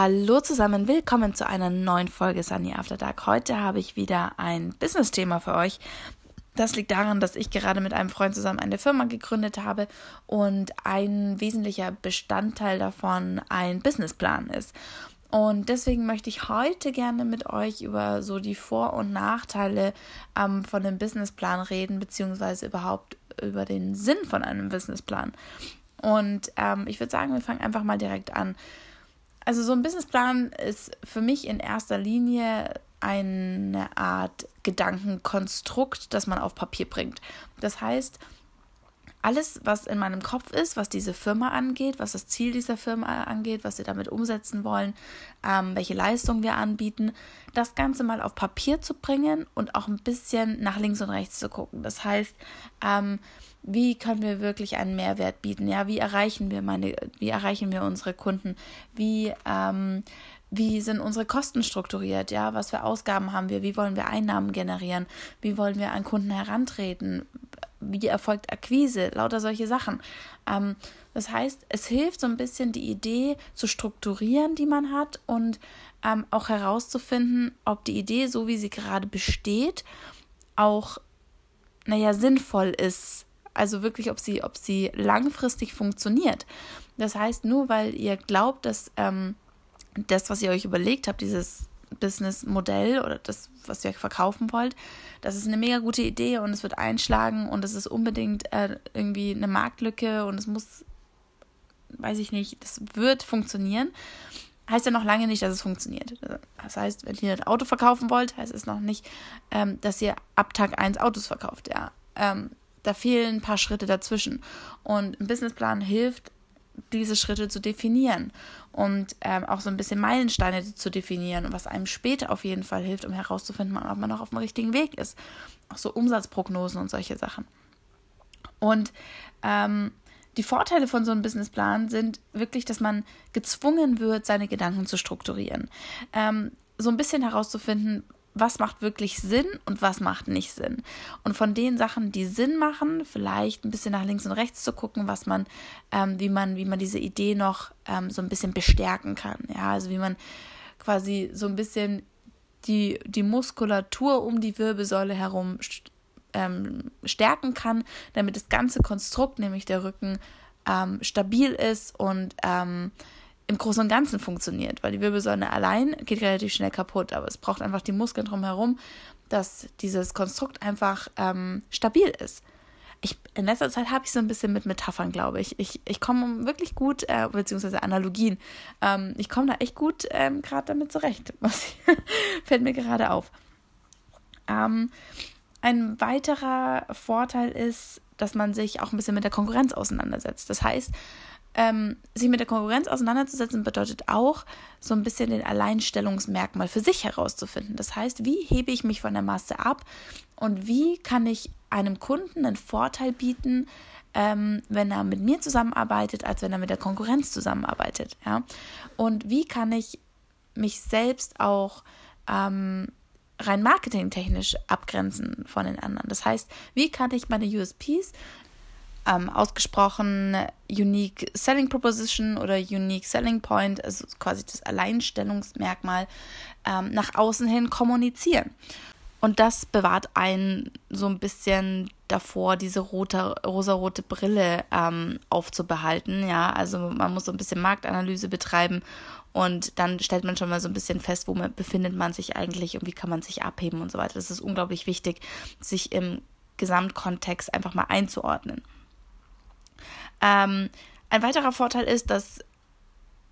Hallo zusammen, willkommen zu einer neuen Folge Sunny After Dark. Heute habe ich wieder ein Business-Thema für euch. Das liegt daran, dass ich gerade mit einem Freund zusammen eine Firma gegründet habe und ein wesentlicher Bestandteil davon ein Businessplan ist. Und deswegen möchte ich heute gerne mit euch über so die Vor- und Nachteile ähm, von einem Businessplan reden, beziehungsweise überhaupt über den Sinn von einem Businessplan. Und ähm, ich würde sagen, wir fangen einfach mal direkt an. Also so ein Businessplan ist für mich in erster Linie eine Art Gedankenkonstrukt, das man auf Papier bringt. Das heißt, alles, was in meinem Kopf ist, was diese Firma angeht, was das Ziel dieser Firma angeht, was wir damit umsetzen wollen, ähm, welche Leistungen wir anbieten, das Ganze mal auf Papier zu bringen und auch ein bisschen nach links und rechts zu gucken. Das heißt, ähm, wie können wir wirklich einen Mehrwert bieten? Ja, wie erreichen wir meine, wie erreichen wir unsere Kunden? Wie, ähm, wie sind unsere Kosten strukturiert? Ja, was für Ausgaben haben wir? Wie wollen wir Einnahmen generieren? Wie wollen wir an Kunden herantreten? Wie erfolgt Akquise? Lauter solche Sachen. Ähm, das heißt, es hilft so ein bisschen die Idee zu strukturieren, die man hat und ähm, auch herauszufinden, ob die Idee, so wie sie gerade besteht, auch, naja, sinnvoll ist also wirklich, ob sie, ob sie langfristig funktioniert. Das heißt, nur weil ihr glaubt, dass ähm, das, was ihr euch überlegt habt, dieses Businessmodell oder das, was ihr verkaufen wollt, das ist eine mega gute Idee und es wird einschlagen und es ist unbedingt äh, irgendwie eine Marktlücke und es muss, weiß ich nicht, das wird funktionieren. Heißt ja noch lange nicht, dass es funktioniert. Das heißt, wenn ihr ein Auto verkaufen wollt, heißt es noch nicht, ähm, dass ihr ab Tag 1 Autos verkauft. Ja. Ähm, da fehlen ein paar Schritte dazwischen. Und ein Businessplan hilft, diese Schritte zu definieren und ähm, auch so ein bisschen Meilensteine zu definieren und was einem später auf jeden Fall hilft, um herauszufinden, ob man noch auf dem richtigen Weg ist. Auch so Umsatzprognosen und solche Sachen. Und ähm, die Vorteile von so einem Businessplan sind wirklich, dass man gezwungen wird, seine Gedanken zu strukturieren. Ähm, so ein bisschen herauszufinden, was macht wirklich Sinn und was macht nicht Sinn. Und von den Sachen, die Sinn machen, vielleicht ein bisschen nach links und rechts zu gucken, was man, ähm, wie man, wie man diese Idee noch ähm, so ein bisschen bestärken kann. Ja, also wie man quasi so ein bisschen die, die Muskulatur um die Wirbelsäule herum ähm, stärken kann, damit das ganze Konstrukt, nämlich der Rücken, ähm, stabil ist und ähm, im Großen und Ganzen funktioniert, weil die Wirbelsäule allein geht relativ schnell kaputt, aber es braucht einfach die Muskeln drumherum, dass dieses Konstrukt einfach ähm, stabil ist. Ich, in letzter Zeit habe ich so ein bisschen mit Metaphern, glaube ich. Ich, ich komme wirklich gut, äh, beziehungsweise Analogien, ähm, ich komme da echt gut ähm, gerade damit zurecht. Fällt mir gerade auf. Ähm, ein weiterer Vorteil ist, dass man sich auch ein bisschen mit der Konkurrenz auseinandersetzt. Das heißt, ähm, sich mit der Konkurrenz auseinanderzusetzen bedeutet auch, so ein bisschen den Alleinstellungsmerkmal für sich herauszufinden. Das heißt, wie hebe ich mich von der Masse ab und wie kann ich einem Kunden einen Vorteil bieten, ähm, wenn er mit mir zusammenarbeitet, als wenn er mit der Konkurrenz zusammenarbeitet. Ja? Und wie kann ich mich selbst auch ähm, rein marketingtechnisch abgrenzen von den anderen. Das heißt, wie kann ich meine USPs ähm, ausgesprochen Unique Selling Proposition oder Unique Selling Point, also quasi das Alleinstellungsmerkmal, ähm, nach außen hin kommunizieren. Und das bewahrt einen so ein bisschen davor, diese rote, rosarote Brille ähm, aufzubehalten. Ja, also man muss so ein bisschen Marktanalyse betreiben und dann stellt man schon mal so ein bisschen fest, wo man, befindet man sich eigentlich und wie kann man sich abheben und so weiter. Das ist unglaublich wichtig, sich im Gesamtkontext einfach mal einzuordnen. Ähm, ein weiterer Vorteil ist, dass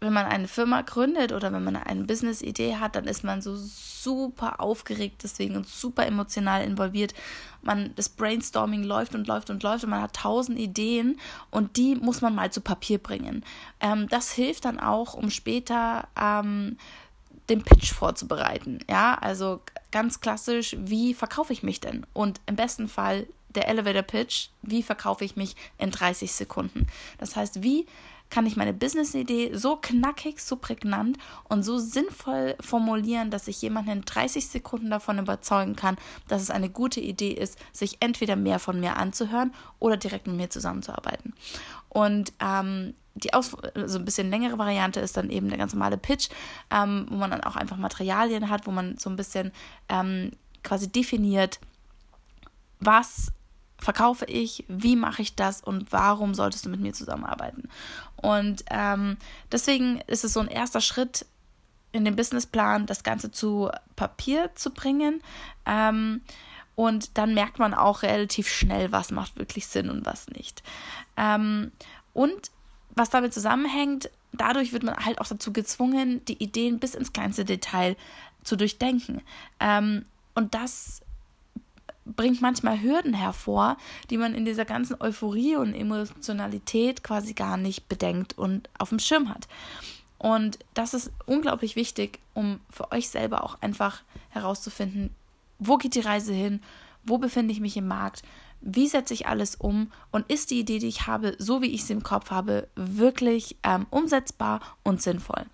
wenn man eine Firma gründet oder wenn man eine Business-Idee hat, dann ist man so super aufgeregt deswegen und super emotional involviert. Man, das Brainstorming läuft und läuft und läuft und man hat tausend Ideen und die muss man mal zu Papier bringen. Ähm, das hilft dann auch, um später ähm, den Pitch vorzubereiten. Ja, also ganz klassisch, wie verkaufe ich mich denn? Und im besten Fall der Elevator Pitch, wie verkaufe ich mich in 30 Sekunden. Das heißt, wie kann ich meine Business-Idee so knackig, so prägnant und so sinnvoll formulieren, dass ich jemanden in 30 Sekunden davon überzeugen kann, dass es eine gute Idee ist, sich entweder mehr von mir anzuhören oder direkt mit mir zusammenzuarbeiten. Und ähm, die Aus also ein bisschen längere Variante ist dann eben der ganz normale Pitch, ähm, wo man dann auch einfach Materialien hat, wo man so ein bisschen ähm, quasi definiert, was verkaufe ich, wie mache ich das und warum solltest du mit mir zusammenarbeiten. Und ähm, deswegen ist es so ein erster Schritt in dem Businessplan, das Ganze zu Papier zu bringen. Ähm, und dann merkt man auch relativ schnell, was macht wirklich Sinn und was nicht. Ähm, und was damit zusammenhängt, dadurch wird man halt auch dazu gezwungen, die Ideen bis ins kleinste Detail zu durchdenken. Ähm, und das bringt manchmal Hürden hervor, die man in dieser ganzen Euphorie und Emotionalität quasi gar nicht bedenkt und auf dem Schirm hat. Und das ist unglaublich wichtig, um für euch selber auch einfach herauszufinden, wo geht die Reise hin, wo befinde ich mich im Markt, wie setze ich alles um und ist die Idee, die ich habe, so wie ich sie im Kopf habe, wirklich ähm, umsetzbar und sinnvoll.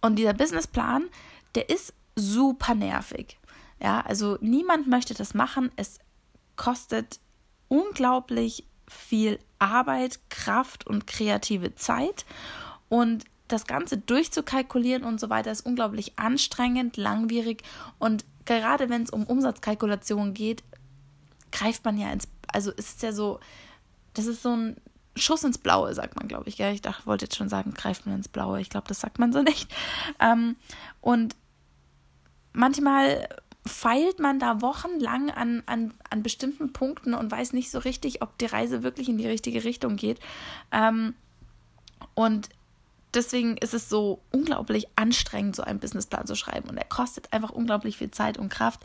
Und dieser Businessplan, der ist super nervig. Ja, also niemand möchte das machen. Es kostet unglaublich viel Arbeit, Kraft und kreative Zeit. Und das Ganze durchzukalkulieren und so weiter ist unglaublich anstrengend, langwierig. Und gerade wenn es um Umsatzkalkulationen geht, greift man ja ins, also ist es ja so, das ist so ein Schuss ins Blaue, sagt man, glaube ich. Gell? Ich dachte, wollte jetzt schon sagen, greift man ins Blaue. Ich glaube, das sagt man so nicht. Ähm, und manchmal feilt man da wochenlang an, an, an bestimmten Punkten und weiß nicht so richtig, ob die Reise wirklich in die richtige Richtung geht. Ähm, und deswegen ist es so unglaublich anstrengend, so einen Businessplan zu schreiben. Und er kostet einfach unglaublich viel Zeit und Kraft.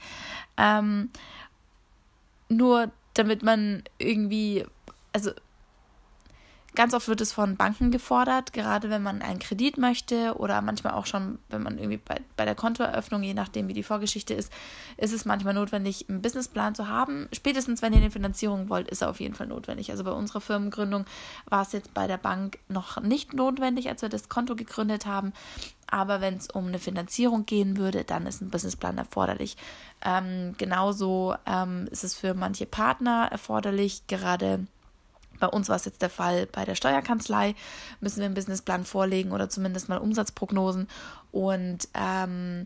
Ähm, nur damit man irgendwie, also Ganz oft wird es von Banken gefordert, gerade wenn man einen Kredit möchte oder manchmal auch schon, wenn man irgendwie bei, bei der Kontoeröffnung, je nachdem wie die Vorgeschichte ist, ist es manchmal notwendig, einen Businessplan zu haben. Spätestens, wenn ihr eine Finanzierung wollt, ist er auf jeden Fall notwendig. Also bei unserer Firmengründung war es jetzt bei der Bank noch nicht notwendig, als wir das Konto gegründet haben. Aber wenn es um eine Finanzierung gehen würde, dann ist ein Businessplan erforderlich. Ähm, genauso ähm, ist es für manche Partner erforderlich, gerade bei uns war es jetzt der Fall bei der Steuerkanzlei, müssen wir einen Businessplan vorlegen oder zumindest mal Umsatzprognosen. Und ähm,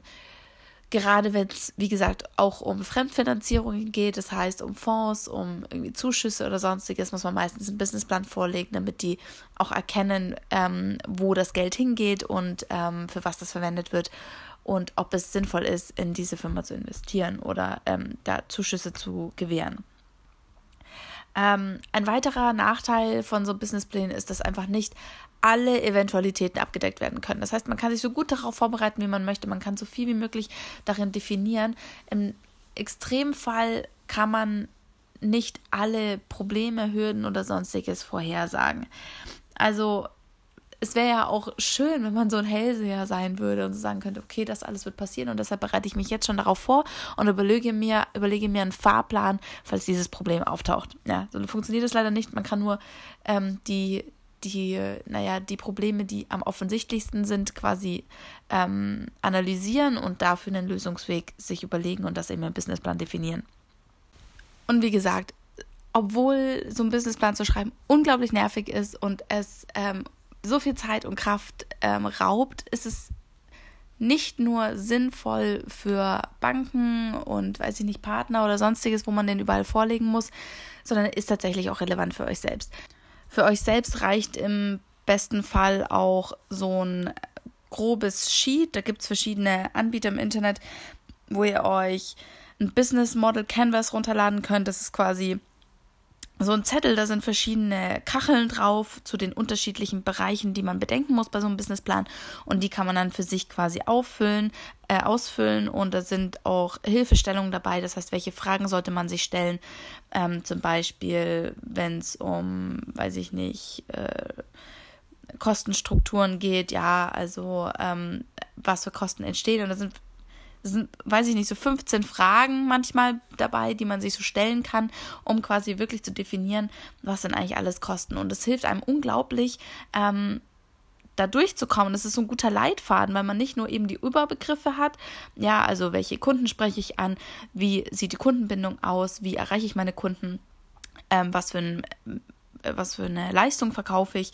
gerade wenn es, wie gesagt, auch um Fremdfinanzierungen geht, das heißt um Fonds, um irgendwie Zuschüsse oder sonstiges, muss man meistens einen Businessplan vorlegen, damit die auch erkennen, ähm, wo das Geld hingeht und ähm, für was das verwendet wird und ob es sinnvoll ist, in diese Firma zu investieren oder ähm, da Zuschüsse zu gewähren. Ähm, ein weiterer Nachteil von so Businessplänen ist, dass einfach nicht alle Eventualitäten abgedeckt werden können. Das heißt, man kann sich so gut darauf vorbereiten, wie man möchte. Man kann so viel wie möglich darin definieren. Im Extremfall kann man nicht alle Probleme, Hürden oder sonstiges vorhersagen. Also es wäre ja auch schön, wenn man so ein Hellseher sein würde und so sagen könnte, okay, das alles wird passieren und deshalb bereite ich mich jetzt schon darauf vor und überlege mir, überlege mir einen Fahrplan, falls dieses Problem auftaucht. Ja, so funktioniert es leider nicht. Man kann nur ähm, die, die, naja, die Probleme, die am offensichtlichsten sind, quasi ähm, analysieren und dafür einen Lösungsweg sich überlegen und das eben im Businessplan definieren. Und wie gesagt, obwohl so ein Businessplan zu schreiben unglaublich nervig ist und es ähm, so viel Zeit und Kraft ähm, raubt, ist es nicht nur sinnvoll für Banken und weiß ich nicht, Partner oder sonstiges, wo man den überall vorlegen muss, sondern ist tatsächlich auch relevant für euch selbst. Für euch selbst reicht im besten Fall auch so ein grobes Sheet. Da gibt es verschiedene Anbieter im Internet, wo ihr euch ein Business Model Canvas runterladen könnt. Das ist quasi so ein Zettel, da sind verschiedene Kacheln drauf zu den unterschiedlichen Bereichen, die man bedenken muss bei so einem Businessplan. Und die kann man dann für sich quasi auffüllen, äh, ausfüllen. Und da sind auch Hilfestellungen dabei, das heißt, welche Fragen sollte man sich stellen, ähm, zum Beispiel, wenn es um, weiß ich nicht, äh, Kostenstrukturen geht, ja, also ähm, was für Kosten entstehen. Und da sind sind, weiß ich nicht, so 15 Fragen manchmal dabei, die man sich so stellen kann, um quasi wirklich zu definieren, was denn eigentlich alles kosten. Und es hilft einem unglaublich, ähm, da durchzukommen. Das ist so ein guter Leitfaden, weil man nicht nur eben die Überbegriffe hat, ja, also welche Kunden spreche ich an, wie sieht die Kundenbindung aus, wie erreiche ich meine Kunden, ähm, was für ein was für eine Leistung verkaufe ich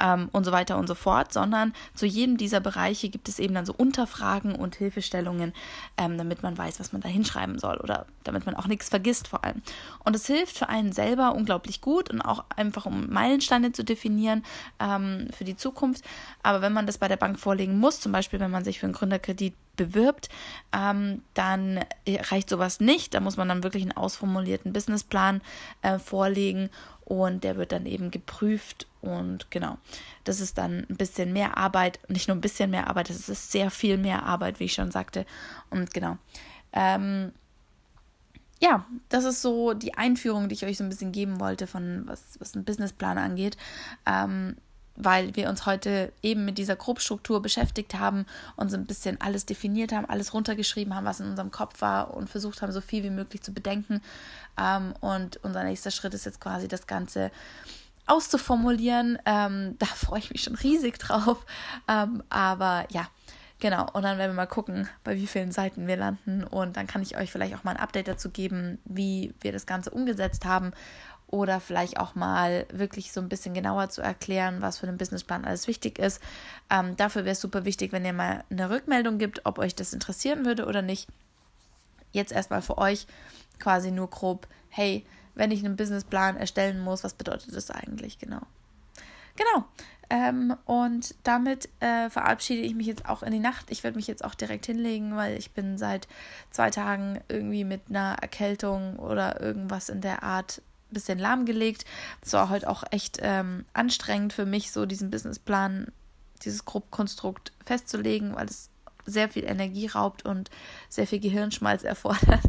ähm, und so weiter und so fort, sondern zu jedem dieser Bereiche gibt es eben dann so Unterfragen und Hilfestellungen, ähm, damit man weiß, was man da hinschreiben soll oder damit man auch nichts vergisst vor allem. Und es hilft für einen selber unglaublich gut und auch einfach um Meilensteine zu definieren ähm, für die Zukunft. Aber wenn man das bei der Bank vorlegen muss, zum Beispiel wenn man sich für einen Gründerkredit bewirbt, ähm, dann reicht sowas nicht. Da muss man dann wirklich einen ausformulierten Businessplan äh, vorlegen und der wird dann eben geprüft und genau, das ist dann ein bisschen mehr Arbeit, nicht nur ein bisschen mehr Arbeit, es ist sehr viel mehr Arbeit, wie ich schon sagte und genau. Ähm, ja, das ist so die Einführung, die ich euch so ein bisschen geben wollte, von was, was einen Businessplan angeht. Ähm, weil wir uns heute eben mit dieser Grobstruktur beschäftigt haben und so ein bisschen alles definiert haben, alles runtergeschrieben haben, was in unserem Kopf war und versucht haben, so viel wie möglich zu bedenken. Ähm, und unser nächster Schritt ist jetzt quasi das Ganze auszuformulieren. Ähm, da freue ich mich schon riesig drauf. Ähm, aber ja, Genau, und dann werden wir mal gucken, bei wie vielen Seiten wir landen. Und dann kann ich euch vielleicht auch mal ein Update dazu geben, wie wir das Ganze umgesetzt haben oder vielleicht auch mal wirklich so ein bisschen genauer zu erklären, was für einen Businessplan alles wichtig ist. Ähm, dafür wäre es super wichtig, wenn ihr mal eine Rückmeldung gibt, ob euch das interessieren würde oder nicht. Jetzt erstmal für euch quasi nur grob, hey, wenn ich einen Businessplan erstellen muss, was bedeutet das eigentlich genau? Genau. Ähm, und damit äh, verabschiede ich mich jetzt auch in die Nacht. Ich werde mich jetzt auch direkt hinlegen, weil ich bin seit zwei Tagen irgendwie mit einer Erkältung oder irgendwas in der Art bisschen lahmgelegt. Das war heute auch echt ähm, anstrengend für mich, so diesen Businessplan, dieses Grobkonstrukt festzulegen, weil es sehr viel Energie raubt und sehr viel Gehirnschmalz erfordert.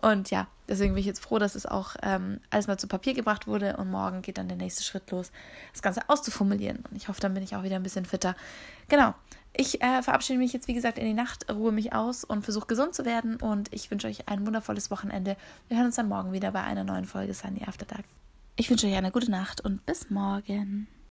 Und ja, deswegen bin ich jetzt froh, dass es auch ähm, alles mal zu Papier gebracht wurde und morgen geht dann der nächste Schritt los, das Ganze auszuformulieren. Und ich hoffe, dann bin ich auch wieder ein bisschen fitter. Genau. Ich äh, verabschiede mich jetzt, wie gesagt, in die Nacht, ruhe mich aus und versuche gesund zu werden. Und ich wünsche euch ein wundervolles Wochenende. Wir hören uns dann morgen wieder bei einer neuen Folge Sunny After Dark. Ich wünsche euch eine gute Nacht und bis morgen.